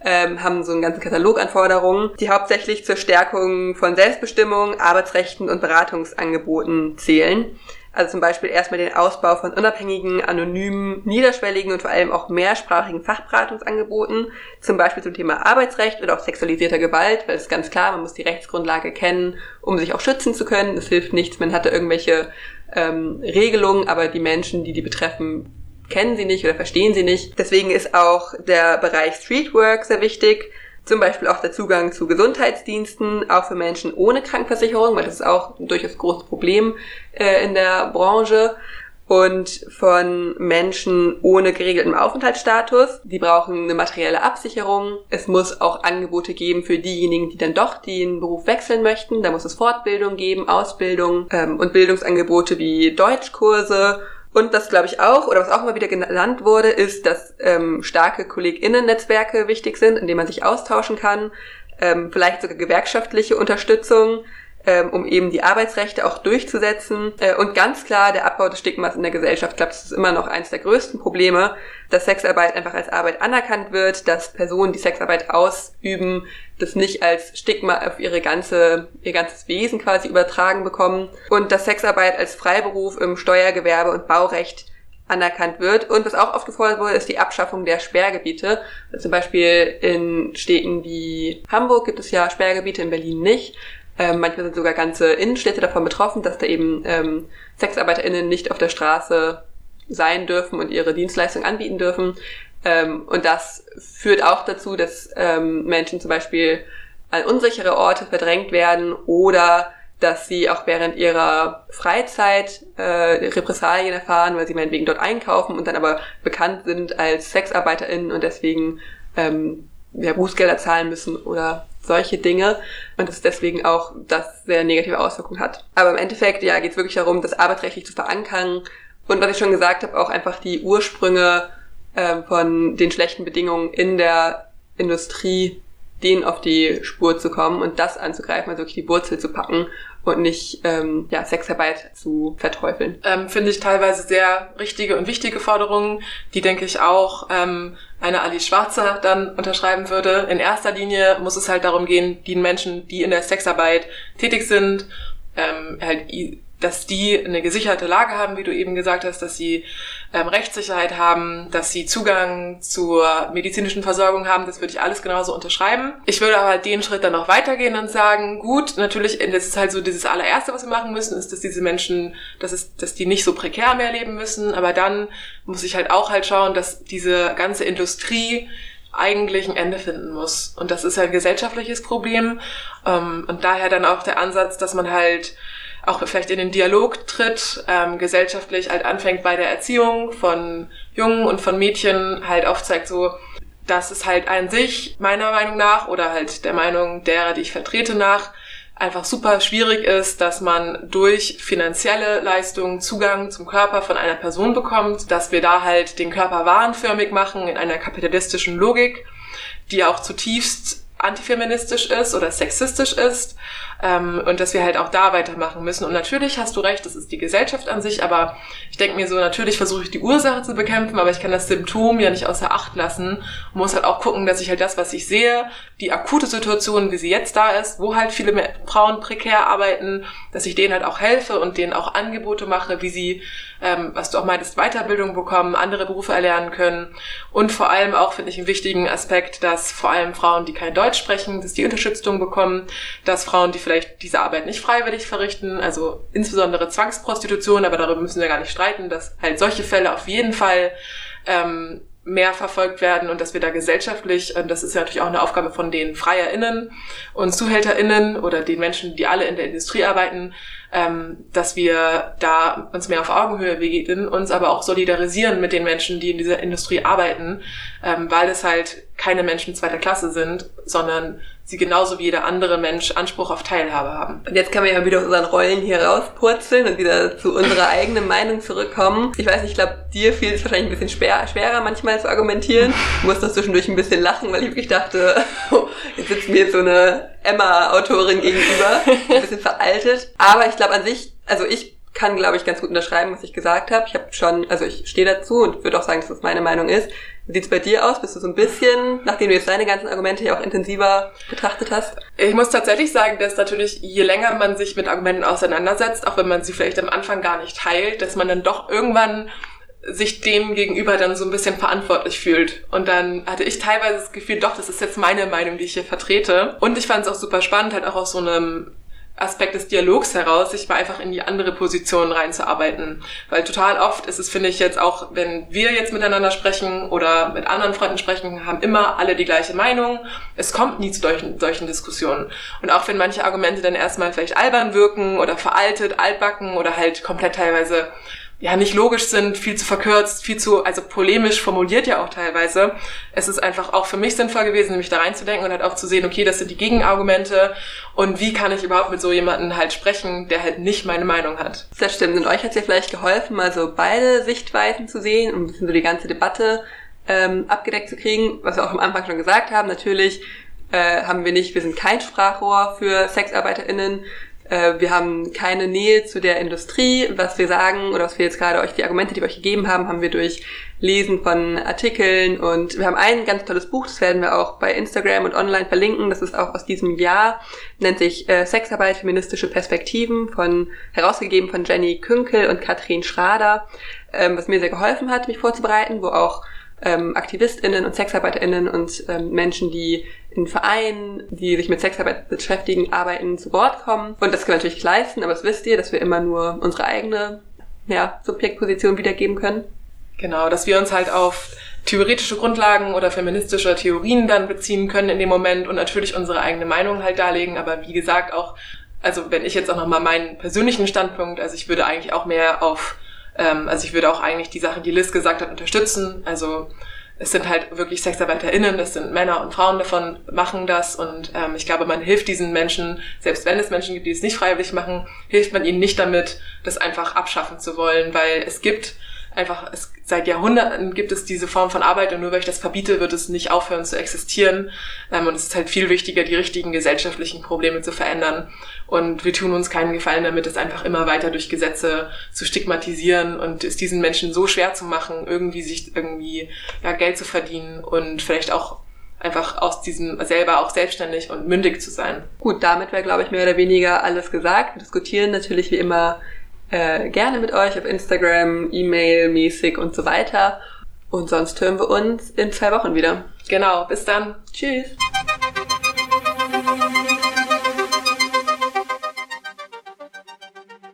ähm, haben so einen ganzen Katalog an Forderungen, die hauptsächlich zur Stärkung von Selbstbestimmung, Arbeitsrechten und Beratungsangeboten zählen. Also zum Beispiel erstmal den Ausbau von unabhängigen, anonymen, niederschwelligen und vor allem auch mehrsprachigen Fachberatungsangeboten, zum Beispiel zum Thema Arbeitsrecht oder auch sexualisierter Gewalt, weil es ist ganz klar, man muss die Rechtsgrundlage kennen, um sich auch schützen zu können. Es hilft nichts, man hatte irgendwelche ähm, Regelungen, aber die Menschen, die die betreffen, kennen sie nicht oder verstehen sie nicht. Deswegen ist auch der Bereich Streetwork sehr wichtig zum Beispiel auch der Zugang zu Gesundheitsdiensten, auch für Menschen ohne Krankenversicherung, weil das ist auch ein durchaus großes Problem äh, in der Branche. Und von Menschen ohne geregelten Aufenthaltsstatus. Die brauchen eine materielle Absicherung. Es muss auch Angebote geben für diejenigen, die dann doch den Beruf wechseln möchten. Da muss es Fortbildung geben, Ausbildung ähm, und Bildungsangebote wie Deutschkurse und was, glaube ich, auch, oder was auch immer wieder genannt wurde, ist, dass ähm, starke KollegInnen-Netzwerke wichtig sind, in denen man sich austauschen kann, ähm, vielleicht sogar gewerkschaftliche Unterstützung, ähm, um eben die Arbeitsrechte auch durchzusetzen. Äh, und ganz klar der Abbau des Stigmas in der Gesellschaft. Ich glaube, das ist immer noch eines der größten Probleme, dass Sexarbeit einfach als Arbeit anerkannt wird, dass Personen, die Sexarbeit ausüben, das nicht als Stigma auf ihre ganze, ihr ganzes Wesen quasi übertragen bekommen und dass Sexarbeit als Freiberuf im Steuergewerbe und Baurecht anerkannt wird. Und was auch oft gefordert wurde, ist die Abschaffung der Sperrgebiete. Also zum Beispiel in Städten wie Hamburg gibt es ja Sperrgebiete, in Berlin nicht. Ähm, manchmal sind sogar ganze Innenstädte davon betroffen, dass da eben ähm, SexarbeiterInnen nicht auf der Straße sein dürfen und ihre Dienstleistung anbieten dürfen. Ähm, und das führt auch dazu, dass ähm, Menschen zum Beispiel an unsichere Orte verdrängt werden oder dass sie auch während ihrer Freizeit äh, Repressalien erfahren, weil sie meinetwegen dort einkaufen und dann aber bekannt sind als SexarbeiterInnen und deswegen ähm, ja, Bußgelder zahlen müssen oder solche Dinge und es deswegen auch das sehr negative Auswirkungen hat. Aber im Endeffekt, ja, geht es wirklich darum, das arbeitsrechtlich zu verankern und was ich schon gesagt habe, auch einfach die Ursprünge äh, von den schlechten Bedingungen in der Industrie, denen auf die Spur zu kommen und das anzugreifen, also wirklich die Wurzel zu packen und nicht ähm, ja, Sexarbeit zu verteufeln. Ähm, Finde ich teilweise sehr richtige und wichtige Forderungen, die denke ich auch ähm, eine Alice Schwarzer dann unterschreiben würde. In erster Linie muss es halt darum gehen, die Menschen, die in der Sexarbeit tätig sind, ähm, halt dass die eine gesicherte Lage haben, wie du eben gesagt hast, dass sie ähm, Rechtssicherheit haben, dass sie Zugang zur medizinischen Versorgung haben, das würde ich alles genauso unterschreiben. Ich würde aber den Schritt dann noch weitergehen und sagen, gut, natürlich, das ist halt so dieses allererste, was wir machen müssen, ist, dass diese Menschen, dass es, dass die nicht so prekär mehr leben müssen, aber dann muss ich halt auch halt schauen, dass diese ganze Industrie eigentlich ein Ende finden muss. Und das ist ein gesellschaftliches Problem. Ähm, und daher dann auch der Ansatz, dass man halt auch vielleicht in den Dialog tritt, ähm, gesellschaftlich halt anfängt bei der Erziehung von Jungen und von Mädchen halt aufzeigt, so, dass es halt an sich meiner Meinung nach oder halt der Meinung derer, die ich vertrete nach, einfach super schwierig ist, dass man durch finanzielle Leistungen Zugang zum Körper von einer Person bekommt, dass wir da halt den Körper warenförmig machen in einer kapitalistischen Logik, die auch zutiefst antifeministisch ist oder sexistisch ist ähm, und dass wir halt auch da weitermachen müssen. Und natürlich hast du recht, das ist die Gesellschaft an sich, aber ich denke mir so, natürlich versuche ich die Ursache zu bekämpfen, aber ich kann das Symptom ja nicht außer Acht lassen und muss halt auch gucken, dass ich halt das, was ich sehe, die akute Situation, wie sie jetzt da ist, wo halt viele Frauen prekär arbeiten, dass ich denen halt auch helfe und denen auch Angebote mache, wie sie, ähm, was du auch meintest, Weiterbildung bekommen, andere Berufe erlernen können. Und vor allem auch finde ich einen wichtigen Aspekt, dass vor allem Frauen, die kein Deutsch sprechen, dass die Unterstützung bekommen, dass Frauen, die vielleicht diese Arbeit nicht freiwillig verrichten, also insbesondere Zwangsprostitution, aber darüber müssen wir gar nicht streiten, dass halt solche Fälle auf jeden Fall ähm, mehr verfolgt werden und dass wir da gesellschaftlich, und das ist ja natürlich auch eine Aufgabe von den FreierInnen und ZuhälterInnen oder den Menschen, die alle in der Industrie arbeiten, ähm, dass wir da uns mehr auf Augenhöhe begegnen, uns aber auch solidarisieren mit den Menschen, die in dieser Industrie arbeiten, ähm, weil es halt keine Menschen zweiter Klasse sind, sondern sie genauso wie jeder andere Mensch Anspruch auf Teilhabe haben. Und jetzt können wir ja wieder unseren Rollen hier rauspurzeln und wieder zu unserer eigenen Meinung zurückkommen. Ich weiß nicht, ich glaube, dir fiel es wahrscheinlich ein bisschen schwer, schwerer manchmal zu argumentieren. Ich musste zwischendurch ein bisschen lachen, weil ich wirklich dachte, jetzt sitzt mir jetzt so eine Emma-Autorin gegenüber, ein bisschen veraltet. Aber ich glaube an sich, also ich kann, glaube ich, ganz gut unterschreiben, was ich gesagt habe. Ich habe schon, also ich stehe dazu und würde auch sagen, dass das meine Meinung ist. Wie sieht's bei dir aus? Bist du so ein bisschen, nachdem du jetzt deine ganzen Argumente hier auch intensiver betrachtet hast? Ich muss tatsächlich sagen, dass natürlich je länger man sich mit Argumenten auseinandersetzt, auch wenn man sie vielleicht am Anfang gar nicht teilt, dass man dann doch irgendwann sich dem gegenüber dann so ein bisschen verantwortlich fühlt. Und dann hatte ich teilweise das Gefühl, doch, das ist jetzt meine Meinung, die ich hier vertrete. Und ich fand es auch super spannend, halt auch aus so einem Aspekt des Dialogs heraus, sich mal einfach in die andere Position reinzuarbeiten. Weil total oft ist es, finde ich, jetzt auch, wenn wir jetzt miteinander sprechen oder mit anderen Freunden sprechen, haben immer alle die gleiche Meinung. Es kommt nie zu solchen, solchen Diskussionen. Und auch wenn manche Argumente dann erstmal vielleicht albern wirken oder veraltet, altbacken oder halt komplett teilweise ja nicht logisch sind, viel zu verkürzt, viel zu, also polemisch formuliert ja auch teilweise. Es ist einfach auch für mich sinnvoll gewesen, mich da reinzudenken und halt auch zu sehen, okay, das sind die Gegenargumente und wie kann ich überhaupt mit so jemandem halt sprechen, der halt nicht meine Meinung hat. Das stimmt. Und euch hat es ja vielleicht geholfen, mal so beide Sichtweisen zu sehen und ein bisschen so die ganze Debatte ähm, abgedeckt zu kriegen, was wir auch am Anfang schon gesagt haben. Natürlich äh, haben wir nicht, wir sind kein Sprachrohr für SexarbeiterInnen, äh, wir haben keine Nähe zu der Industrie. Was wir sagen oder was wir jetzt gerade euch, die Argumente, die wir euch gegeben haben, haben wir durch Lesen von Artikeln und wir haben ein ganz tolles Buch, das werden wir auch bei Instagram und online verlinken. Das ist auch aus diesem Jahr, nennt sich äh, Sexarbeit, feministische Perspektiven, von, herausgegeben von Jenny Künkel und Katrin Schrader, ähm, was mir sehr geholfen hat, mich vorzubereiten, wo auch ähm, AktivistInnen und SexarbeiterInnen und ähm, Menschen, die in Vereinen, die sich mit Sexarbeit beschäftigen, arbeiten, zu Wort kommen. Und das können wir natürlich leisten, aber das wisst ihr, dass wir immer nur unsere eigene ja, Subjektposition wiedergeben können. Genau, dass wir uns halt auf theoretische Grundlagen oder feministische Theorien dann beziehen können in dem Moment und natürlich unsere eigene Meinung halt darlegen, aber wie gesagt auch, also wenn ich jetzt auch nochmal meinen persönlichen Standpunkt, also ich würde eigentlich auch mehr auf, ähm, also ich würde auch eigentlich die Sachen, die Liz gesagt hat, unterstützen, also es sind halt wirklich SexarbeiterInnen, das sind Männer und Frauen davon, machen das. Und ähm, ich glaube, man hilft diesen Menschen, selbst wenn es Menschen gibt, die es nicht freiwillig machen, hilft man ihnen nicht damit, das einfach abschaffen zu wollen, weil es gibt einfach, es, seit Jahrhunderten gibt es diese Form von Arbeit und nur weil ich das verbiete, wird es nicht aufhören zu existieren. Ähm, und es ist halt viel wichtiger, die richtigen gesellschaftlichen Probleme zu verändern. Und wir tun uns keinen Gefallen damit, es einfach immer weiter durch Gesetze zu stigmatisieren und es diesen Menschen so schwer zu machen, irgendwie sich irgendwie ja, Geld zu verdienen und vielleicht auch einfach aus diesem selber auch selbstständig und mündig zu sein. Gut, damit wäre, glaube ich, mehr oder weniger alles gesagt. Wir diskutieren natürlich wie immer äh, gerne mit euch auf Instagram, E-Mail mäßig und so weiter. Und sonst hören wir uns in zwei Wochen wieder. Genau, bis dann. Tschüss.